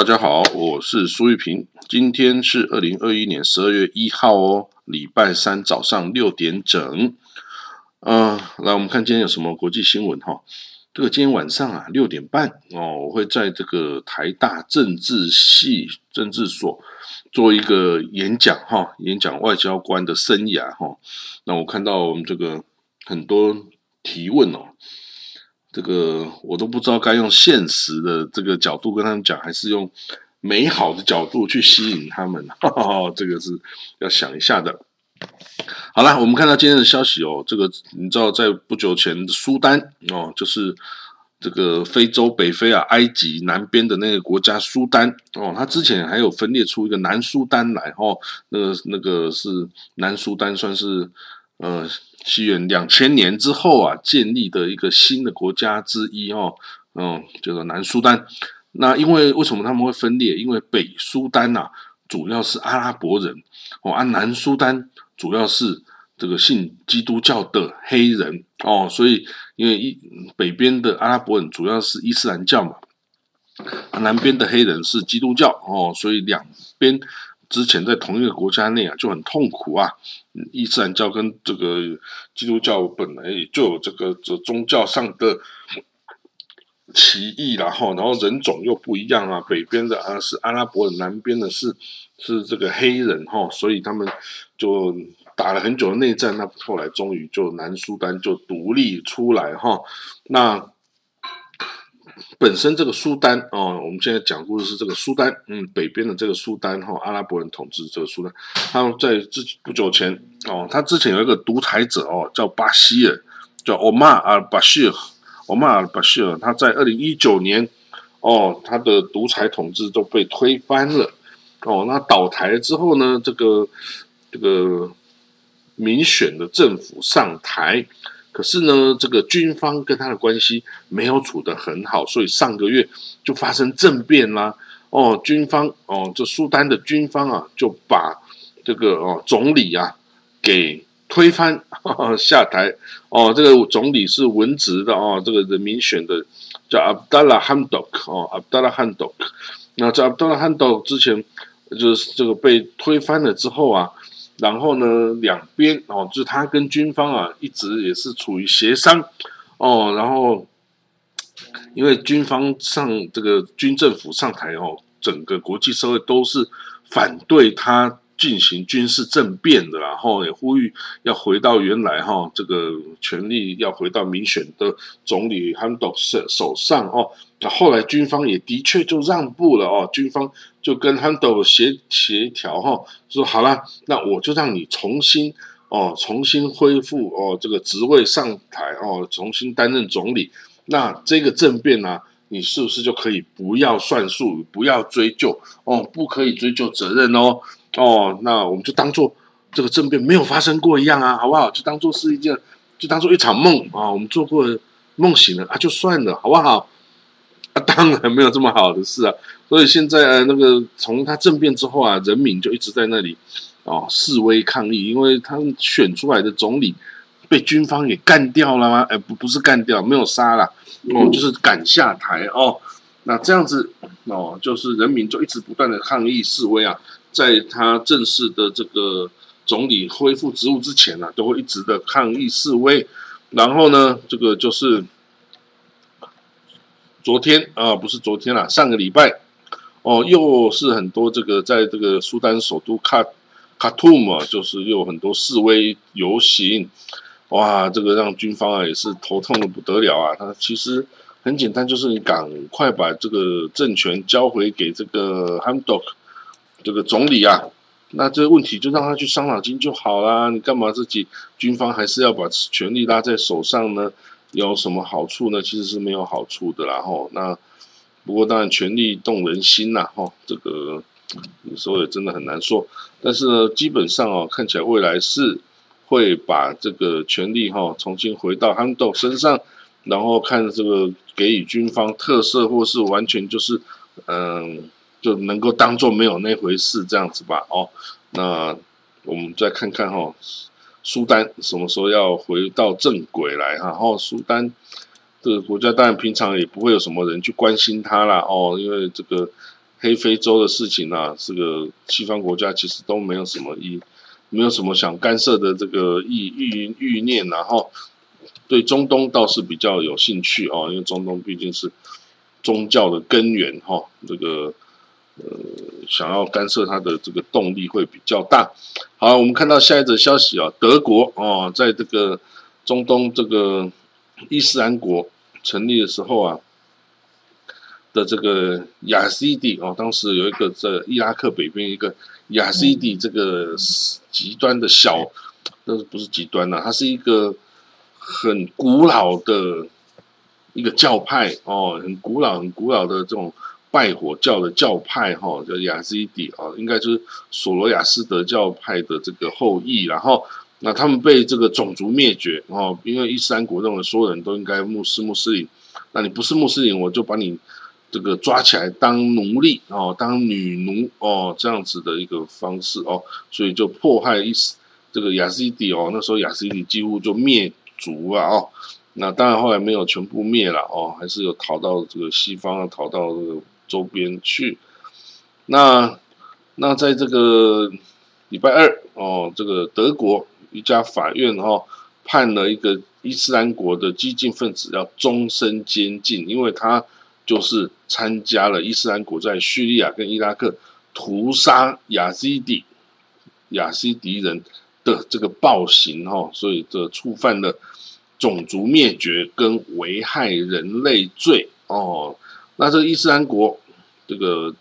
大家好，我是苏玉平。今天是二零二一年十二月一号哦，礼拜三早上六点整。嗯，来我们看今天有什么国际新闻哈。这个今天晚上啊六点半哦，我会在这个台大政治系政治所做一个演讲哈，演讲外交官的生涯哈。那我看到我们这个很多提问哦。这个我都不知道该用现实的这个角度跟他们讲，还是用美好的角度去吸引他们。这个是要想一下的。好了，我们看到今天的消息哦，这个你知道，在不久前苏丹哦，就是这个非洲北非啊，埃及南边的那个国家苏丹哦，它之前还有分裂出一个南苏丹来哦，那个那个是南苏丹，算是呃。西元两千年之后啊，建立的一个新的国家之一哦，嗯，叫做南苏丹。那因为为什么他们会分裂？因为北苏丹呐，主要是阿拉伯人哦，啊南苏丹主要是这个信基督教的黑人哦，所以因为一北边的阿拉伯人主要是伊斯兰教嘛，南边的黑人是基督教哦，所以两边。之前在同一个国家内啊，就很痛苦啊。伊斯兰教跟这个基督教本来就有这个这宗教上的歧义，然后然后人种又不一样啊。北边的啊是阿拉伯人，南边的是是这个黑人哈，所以他们就打了很久的内战，那后来终于就南苏丹就独立出来哈。那本身这个苏丹哦，我们现在讲故事是这个苏丹，嗯，北边的这个苏丹哈，阿拉伯人统治这个苏丹，他们在之不久前哦，他之前有一个独裁者哦，叫巴希尔，叫欧马尔巴希尔，欧马尔巴希尔，他在二零一九年哦，他的独裁统治都被推翻了哦，那倒台之后呢，这个这个民选的政府上台。可是呢，这个军方跟他的关系没有处得很好，所以上个月就发生政变啦。哦，军方哦，这苏丹的军方啊，就把这个哦总理啊给推翻 下台。哦，这个总理是文职的哦，这个人民选的，叫 Abdullah Hamdok 哦，Abdullah Hamdok。那这 Abdullah Hamdok 之前就是这个被推翻了之后啊。然后呢，两边哦，就是他跟军方啊，一直也是处于协商哦。然后，因为军方上这个军政府上台哦，整个国际社会都是反对他进行军事政变的，然后也呼吁要回到原来哈，这个权力要回到民选的总理汉斗手手上哦。那后来军方也的确就让步了哦，军方就跟汉斗协协调哈，说好了，那我就让你重新哦，重新恢复哦这个职位上台哦，重新担任总理。那这个政变呢，你是不是就可以不要算数，不要追究哦，不可以追究责任哦哦，那我们就当做这个政变没有发生过一样啊，好不好？就当做是一件，就当做一场梦啊，我们做过梦醒了啊，就算了，好不好？啊，当然没有这么好的事啊！所以现在呃那个从他政变之后啊，人民就一直在那里哦示威抗议，因为他们选出来的总理被军方给干掉了吗？哎，不，不是干掉，没有杀了哦，就是赶下台哦。那这样子哦，就是人民就一直不断的抗议示威啊，在他正式的这个总理恢复职务之前呢，都会一直的抗议示威。然后呢，这个就是。昨天啊，不是昨天啦，上个礼拜哦，又是很多这个在这个苏丹首都卡卡图姆，就是又很多示威游行，哇，这个让军方啊也是头痛的不得了啊。他其实很简单，就是你赶快把这个政权交回给这个 Hamdok 这个总理啊，那这个问题就让他去伤脑筋就好啦。你干嘛自己军方还是要把权力拉在手上呢？有什么好处呢？其实是没有好处的啦。吼，那不过当然权力动人心呐。吼，这个有时候也真的很难说。但是呢，基本上哦，看起来未来是会把这个权力哈重新回到汉斗身上，然后看这个给予军方特色，或是完全就是嗯，就能够当做没有那回事这样子吧。哦，那我们再看看哈。苏丹什么时候要回到正轨来哈？然后苏丹这个国家当然平常也不会有什么人去关心他啦哦，因为这个黑非洲的事情啊，这个西方国家其实都没有什么意，没有什么想干涉的这个意欲欲念，然后对中东倒是比较有兴趣哦，因为中东毕竟是宗教的根源哈，这个呃想要干涉它的这个动力会比较大。好，我们看到下一则消息啊，德国哦，在这个中东这个伊斯兰国成立的时候啊。的这个雅西迪哦，当时有一个在伊拉克北边一个雅西迪这个极端的小，那不是极端呐，它是一个很古老的一个教派哦，很古老很古老的这种拜火教的教派哈，叫亚西迪啊，应该就是索罗亚斯德教派的这个后裔，然后那他们被这个种族灭绝哦，因为伊斯兰国认为所有人都应该穆斯穆斯林，那你不是穆斯林，我就把你。这个抓起来当奴隶哦，当女奴哦，这样子的一个方式哦，所以就迫害伊斯这个亚西迪哦，那时候亚西迪几乎就灭族了哦，那当然后来没有全部灭了哦，还是有逃到这个西方啊，逃到这个周边去。那那在这个礼拜二哦，这个德国一家法院哈判了一个伊斯兰国的激进分子要终身监禁，因为他。就是参加了伊斯兰国在叙利亚跟伊拉克屠杀雅西底雅西迪人的这个暴行哈，所以这触犯了种族灭绝跟危害人类罪哦。那这个伊斯兰国这个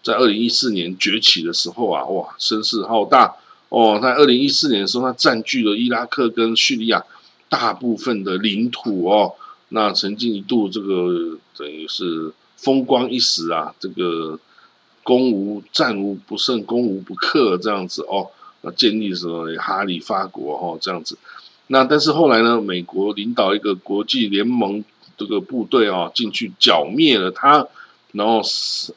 在二零一四年崛起的时候啊，哇，声势浩大哦。在二零一四年的时候，它占据了伊拉克跟叙利亚大部分的领土哦。那曾经一度这个等于是风光一时啊，这个攻无战无不胜，攻无不克这样子哦。那建立什么哈里发国哈这样子。那但是后来呢，美国领导一个国际联盟这个部队啊进去剿灭了他，然后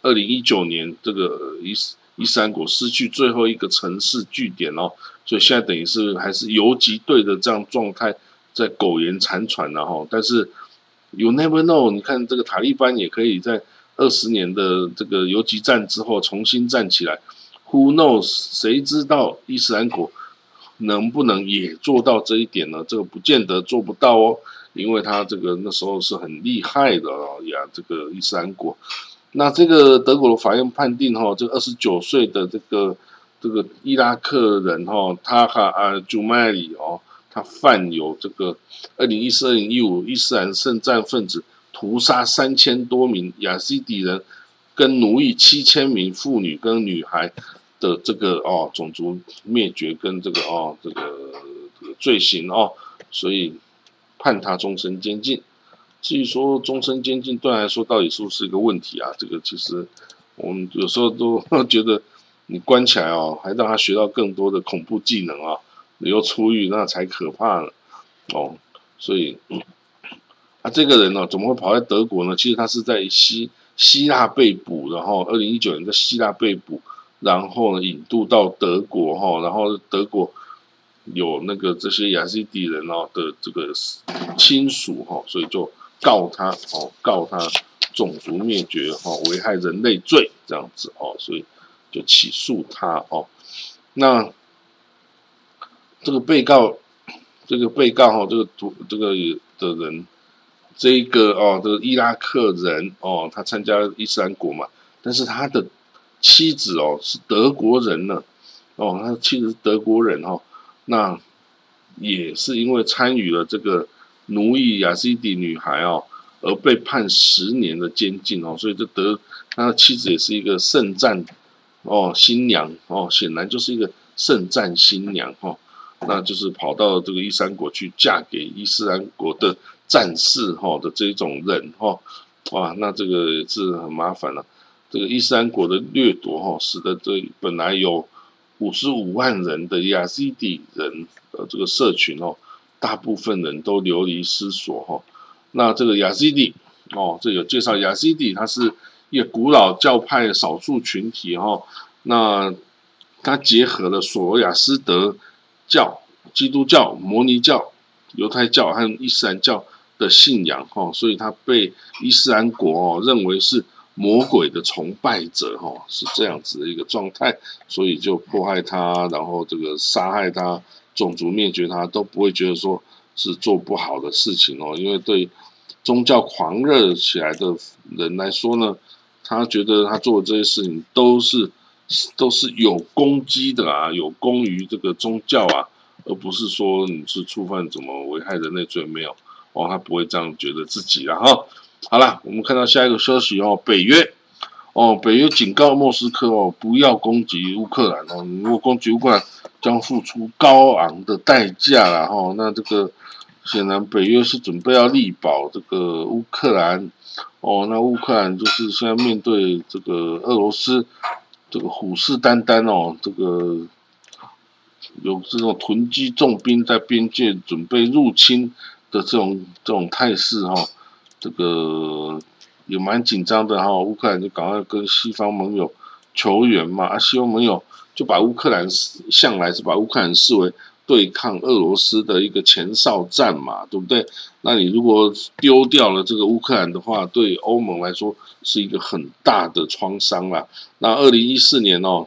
二零一九年这个伊伊斯兰国失去最后一个城市据点哦，所以现在等于是还是游击队的这样状态在苟延残喘然后，但是。You never know，你看这个塔利班也可以在二十年的这个游击战之后重新站起来。Who knows？谁知道伊斯兰国能不能也做到这一点呢？这个不见得做不到哦，因为他这个那时候是很厉害的呀。这个伊斯兰国，那这个德国的法院判定哈，这个二十九岁的这个这个伊拉克人哈，他哈啊朱麦里哦。他犯有这个二零一四、二零一五伊斯兰圣战分子屠杀三千多名亚西底人，跟奴役七千名妇女跟女孩的这个哦种族灭绝跟这个哦这个这个罪行哦，所以判他终身监禁。至于说终身监禁对来说到底是不是一个问题啊？这个其实我们有时候都觉得你关起来哦，还让他学到更多的恐怖技能啊。你又出狱，那才可怕呢哦。所以，啊，这个人呢，怎么会跑在德国呢？其实他是在希希腊被捕，然后二零一九年在希腊被捕，然后呢引渡到德国哈，然后德国有那个这些雅西迪人哦的这个亲属哈，所以就告他哦，告他种族灭绝哈，危害人类罪这样子哦，所以就起诉他哦，那。这个被告，这个被告哈，这个图这个的人，这一个哦，这个伊拉克人哦，他参加伊斯兰国嘛，但是他的妻子哦是德国人呢，哦，他的妻子是德国人哈，那也是因为参与了这个奴役亚西迪女孩哦，而被判十年的监禁哦，所以这德他的妻子也是一个圣战哦新娘哦，显然就是一个圣战新娘哈。那就是跑到这个伊斯兰国去嫁给伊斯兰国的战士哈的这种人哈，哇，那这个是很麻烦了。这个伊斯兰国的掠夺哈，使得这本来有五十五万人的亚西底人呃这个社群哦，大部分人都流离失所哈。那这个亚西底哦，这有介绍亚西底，它是一个古老教派少数群体哈。那它结合了索罗亚斯德。教、基督教、摩尼教、犹太教和伊斯兰教的信仰，哈，所以他被伊斯兰国哦认为是魔鬼的崇拜者哈，是这样子的一个状态，所以就迫害他，然后这个杀害他，种族灭绝他，都不会觉得说是做不好的事情哦，因为对宗教狂热起来的人来说呢，他觉得他做的这些事情都是都是有攻击的啊，有功于这个宗教啊，而不是说你是触犯怎么危害人类罪没有哦，他不会这样觉得自己了哈。好了，我们看到下一个消息哦，北约哦，北约警告莫斯科哦，不要攻击乌克兰哦，如果攻击乌克兰，将付出高昂的代价了哈。那这个显然北约是准备要力保这个乌克兰哦，那乌克兰就是现在面对这个俄罗斯这个虎视眈眈哦，这个有这种囤积重兵在边界准备入侵的这种这种态势哈。这个也蛮紧张的哈，乌克兰就赶快跟西方盟友求援嘛，啊，西方盟友就把乌克兰向来是把乌克兰视为对抗俄罗斯的一个前哨战嘛，对不对？那你如果丢掉了这个乌克兰的话，对欧盟来说是一个很大的创伤啦。那二零一四年哦，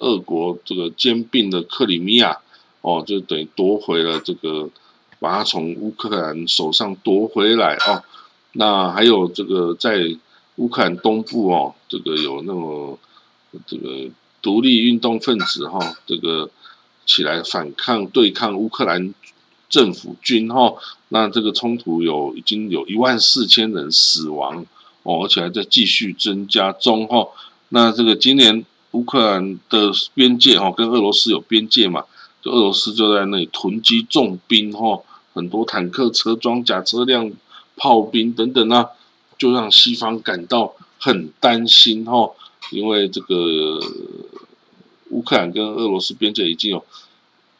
俄国这个兼并的克里米亚哦，就等于夺回了这个，把它从乌克兰手上夺回来哦。那还有这个在乌克兰东部哦，这个有那么这个独立运动分子哈，这个起来反抗对抗乌克兰政府军哈，那这个冲突有已经有一万四千人死亡哦，而且还在继续增加中哈。那这个今年乌克兰的边界哈，跟俄罗斯有边界嘛，就俄罗斯就在那里囤积重兵哈，很多坦克车、装甲车辆。炮兵等等啊，就让西方感到很担心哈，因为这个乌克兰跟俄罗斯边界已经有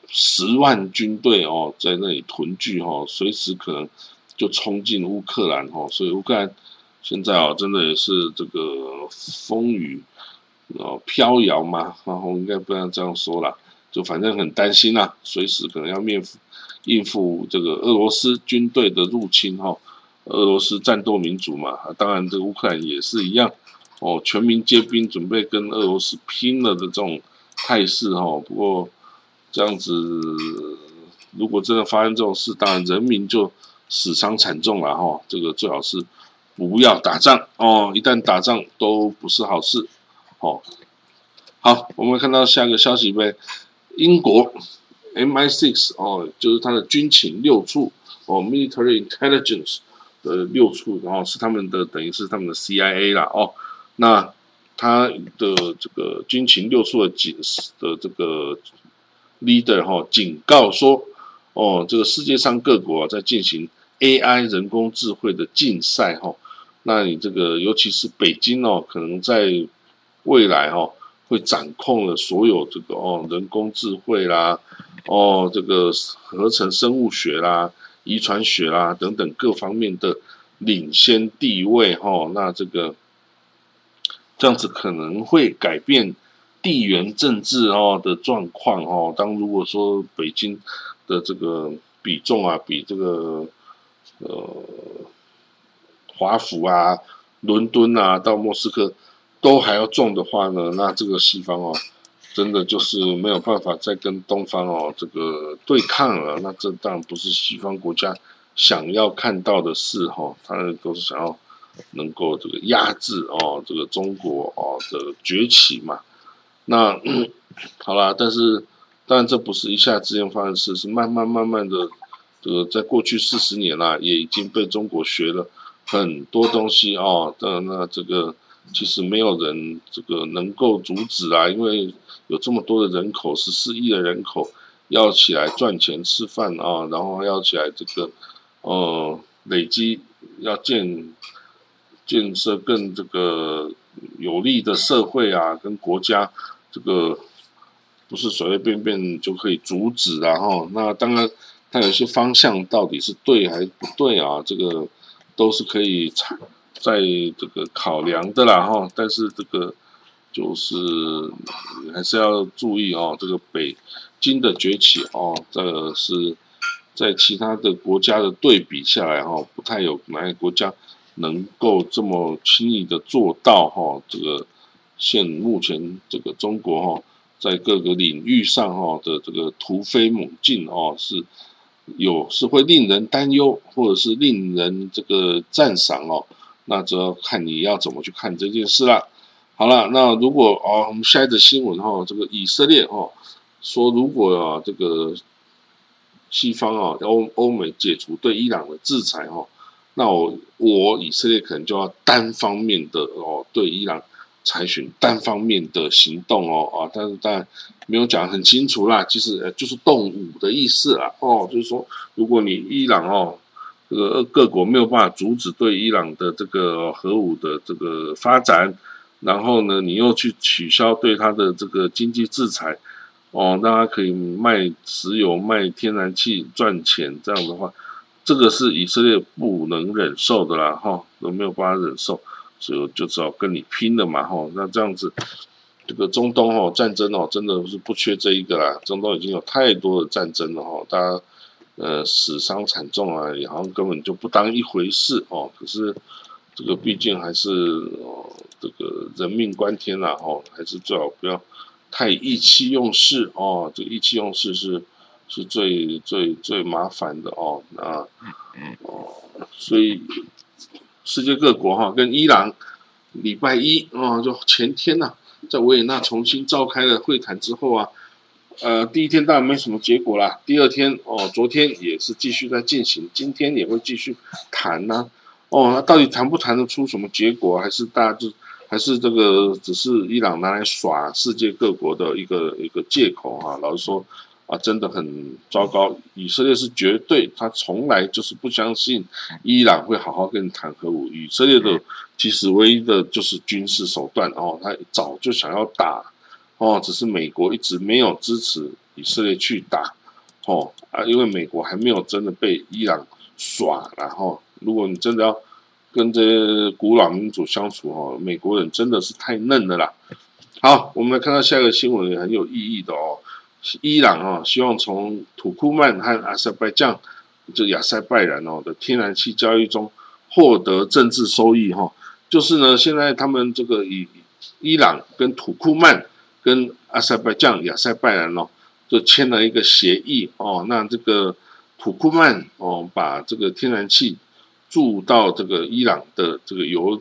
十万军队哦在那里屯聚哈，随时可能就冲进乌克兰哈，所以乌克兰现在啊真的也是这个风雨哦飘摇嘛，然后应该不要这样说了，就反正很担心呐，随时可能要面应付这个俄罗斯军队的入侵哈。俄罗斯战斗民族嘛，当然这个乌克兰也是一样哦，全民皆兵，准备跟俄罗斯拼了的这种态势哈。不过这样子，如果真的发生这种事，当然人民就死伤惨重了哈。这个最好是不要打仗哦，一旦打仗都不是好事哦。好，我们看到下一个消息呗，英国 MI6 哦，就是它的军情六处哦，Military Intelligence。的六处，然后是他们的等于是他们的 CIA 啦哦，那他的这个军情六处的警的这个 leader 哈警告说，哦，这个世界上各国在进行 AI 人工智慧的竞赛哈，那你这个尤其是北京哦，可能在未来哈会掌控了所有这个哦人工智慧啦，哦这个合成生物学啦。遗传学啦等等各方面的领先地位哈，那这个这样子可能会改变地缘政治哦的状况哦。当如果说北京的这个比重啊比这个呃华府啊、伦敦啊到莫斯科都还要重的话呢，那这个西方哦。真的就是没有办法再跟东方哦这个对抗了，那这当然不是西方国家想要看到的事哈，他都是想要能够这个压制哦这个中国哦的崛起嘛。那 好啦，但是当然这不是一下之间发生事，是慢慢慢慢的这个在过去四十年啦，也已经被中国学了很多东西哦。当然那这个其实没有人这个能够阻止啊，因为。有这么多的人口，十四亿的人口要起来赚钱吃饭啊，然后要起来这个呃累积，要建建设更这个有利的社会啊，跟国家这个不是随随便便就可以阻止然后那当然，它有些方向到底是对还是不对啊？这个都是可以在这个考量的啦哈。但是这个。就是还是要注意哦，这个北京的崛起哦，这个是在其他的国家的对比下来哈，不太有哪个国家能够这么轻易的做到哈，这个现目前这个中国哈，在各个领域上哈的这个突飞猛进哦，是有是会令人担忧，或者是令人这个赞赏哦，那就要看你要怎么去看这件事啦。好了，那如果哦，我们下一则新闻哈，这个以色列哦说，如果啊这个西方啊欧欧美解除对伊朗的制裁哈。那我我以色列可能就要单方面的哦对伊朗采取单方面的行动哦啊，但是当然没有讲很清楚啦，其实就是动武的意思啦哦，就是说如果你伊朗哦这个各国没有办法阻止对伊朗的这个核武的这个发展，然后呢你又去取消对它的这个经济制裁哦，让它可以卖石油卖天然气赚钱这样的话。这个是以色列不能忍受的啦，哈，都没有办法忍受，所以就只好跟你拼了嘛，哈。那这样子，这个中东哦战争哦，真的是不缺这一个啦。中东已经有太多的战争了，哈，大家呃死伤惨重啊，也好像根本就不当一回事哦。可是这个毕竟还是哦，这个人命关天啦，哦，还是最好不要太意气用事哦。这个意气用事是。是最最最麻烦的哦，那哦，所以世界各国哈跟伊朗礼拜一啊，就前天呐，在维也纳重新召开了会谈之后啊，呃，第一天当然没什么结果啦，第二天哦，昨天也是继续在进行，今天也会继续谈呢，哦，那到底谈不谈得出什么结果，还是大家就还是这个只是伊朗拿来耍世界各国的一个一个借口哈，老实说。啊，真的很糟糕！以色列是绝对，他从来就是不相信伊朗会好好跟你谈核武。以色列的其实唯一的就是军事手段哦，他早就想要打哦，只是美国一直没有支持以色列去打哦啊，因为美国还没有真的被伊朗耍。然后，如果你真的要跟这些古老民族相处哦，美国人真的是太嫩了啦。好，我们来看到下一个新闻，也很有意义的哦。伊朗啊，希望从土库曼和阿塞拜疆，就亚塞拜然哦的天然气交易中获得政治收益哈。就是呢，现在他们这个以伊朗跟土库曼跟阿塞拜疆、亚塞拜然哦，就签了一个协议哦。那这个土库曼哦，把这个天然气注到这个伊朗的这个油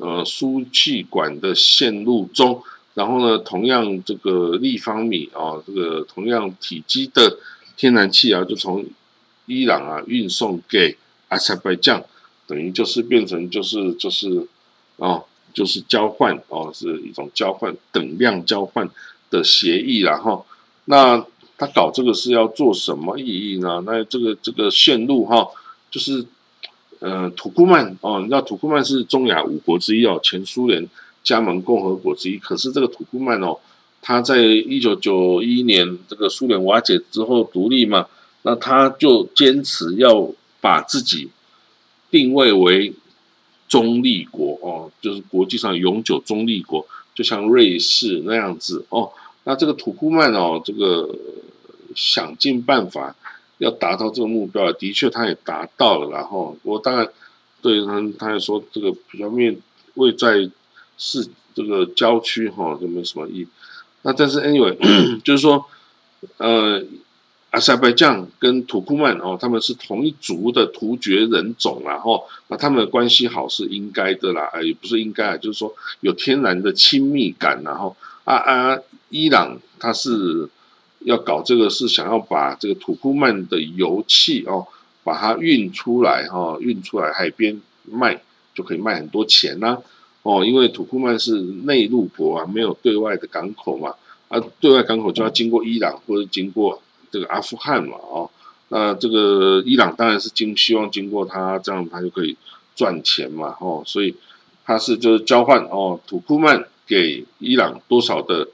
呃输气管的线路中。然后呢，同样这个立方米啊，这个同样体积的天然气啊，就从伊朗啊运送给阿塞拜疆，等于就是变成就是就是哦，就是交换哦，是一种交换等量交换的协议然后，那他搞这个是要做什么意义呢？那这个这个线路哈，就是呃土库曼哦，你知道土库曼是中亚五国之一哦，前苏联。加盟共和国之一，可是这个土库曼哦，他在一九九一年这个苏联瓦解之后独立嘛，那他就坚持要把自己定位为中立国哦，就是国际上永久中立国，就像瑞士那样子哦。那这个土库曼哦，这个想尽办法要达到这个目标，的确他也达到了。然后我当然对他，他也说这个比较面位在。是这个郊区哈，就没什么意义。那但是 anyway，就是说，呃，阿塞拜疆跟土库曼哦，他们是同一族的突厥人种然后那他们的关系好是应该的啦，也不是应该，就是说有天然的亲密感。然后啊啊，伊朗他是要搞这个，是想要把这个土库曼的油气哦，把它运出来哈，运出来海边卖，就可以卖很多钱啦。哦，因为土库曼是内陆国啊，没有对外的港口嘛，啊，对外港口就要经过伊朗或者经过这个阿富汗嘛，哦，那这个伊朗当然是经希望经过它，这样它就可以赚钱嘛，哦，所以它是就是交换哦，土库曼给伊朗多少的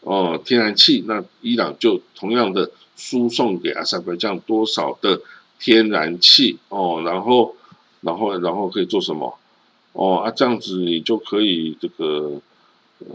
哦天然气，那伊朗就同样的输送给阿塞拜疆多少的天然气哦，然后然后然后可以做什么？哦啊，这样子你就可以这个，呃，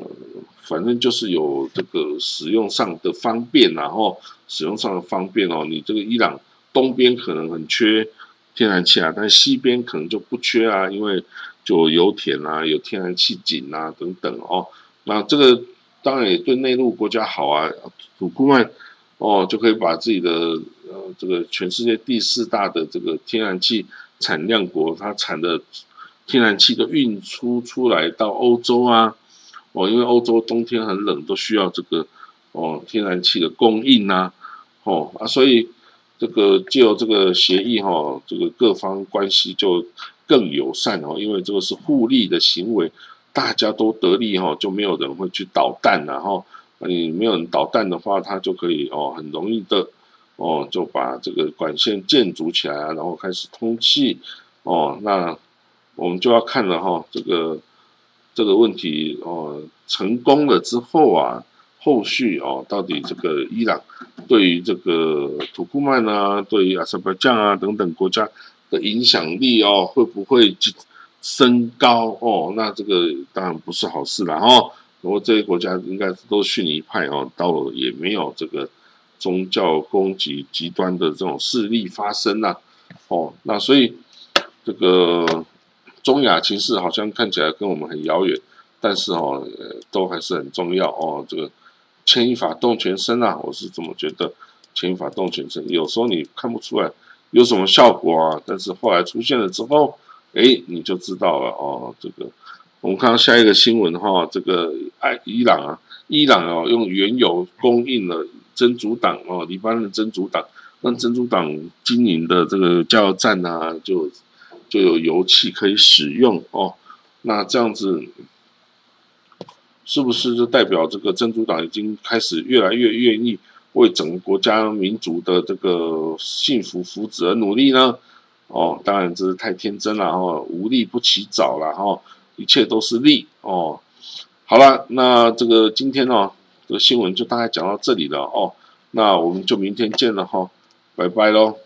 反正就是有这个使用上的方便，然后使用上的方便哦。你这个伊朗东边可能很缺天然气啊，但西边可能就不缺啊，因为就油田啊，有天然气井啊等等哦。那这个当然也对内陆国家好啊，土库曼哦就可以把自己的呃这个全世界第四大的这个天然气产量国，它产的天然气都运出出来到欧洲啊。哦，因为欧洲冬天很冷，都需要这个哦天然气的供应呐。哦啊，所以这个就这个协议哈，这个各方关系就更友善哦，因为这个是互利的行为，大家都得利哈，就没有人会去捣蛋然后你没有人捣蛋的话，他就可以哦很容易的哦就把这个管线建筑起来啊，然后开始通气哦，那我们就要看了哈，这个这个问题哦成功了之后啊。后续哦，到底这个伊朗对于这个土库曼啊，对于阿塞拜疆啊等等国家的影响力哦，会不会升高哦？那这个当然不是好事了哦。不过这些国家应该都逊尼派哦，到了也没有这个宗教攻击极端的这种势力发生呐。哦，那所以这个中亚情势好像看起来跟我们很遥远，但是哦，都还是很重要哦。这个。牵一发动全身啊！我是这么觉得，牵一发动全身。有时候你看不出来有什么效果啊，但是后来出现了之后，哎，你就知道了哦。这个我们看到下一个新闻哈，这个爱伊朗啊，伊朗哦用原油供应了真主党哦，黎巴嫩真主党，让真主党经营的这个加油站啊，就就有油气可以使用哦。那这样子。是不是就代表这个珍珠党已经开始越来越愿意为整个国家民族的这个幸福福祉而努力呢？哦，当然这是太天真了哦，无利不起早了哈，一切都是利哦。好了，那这个今天呢，这个新闻就大概讲到这里了哦，那我们就明天见了哈，拜拜喽。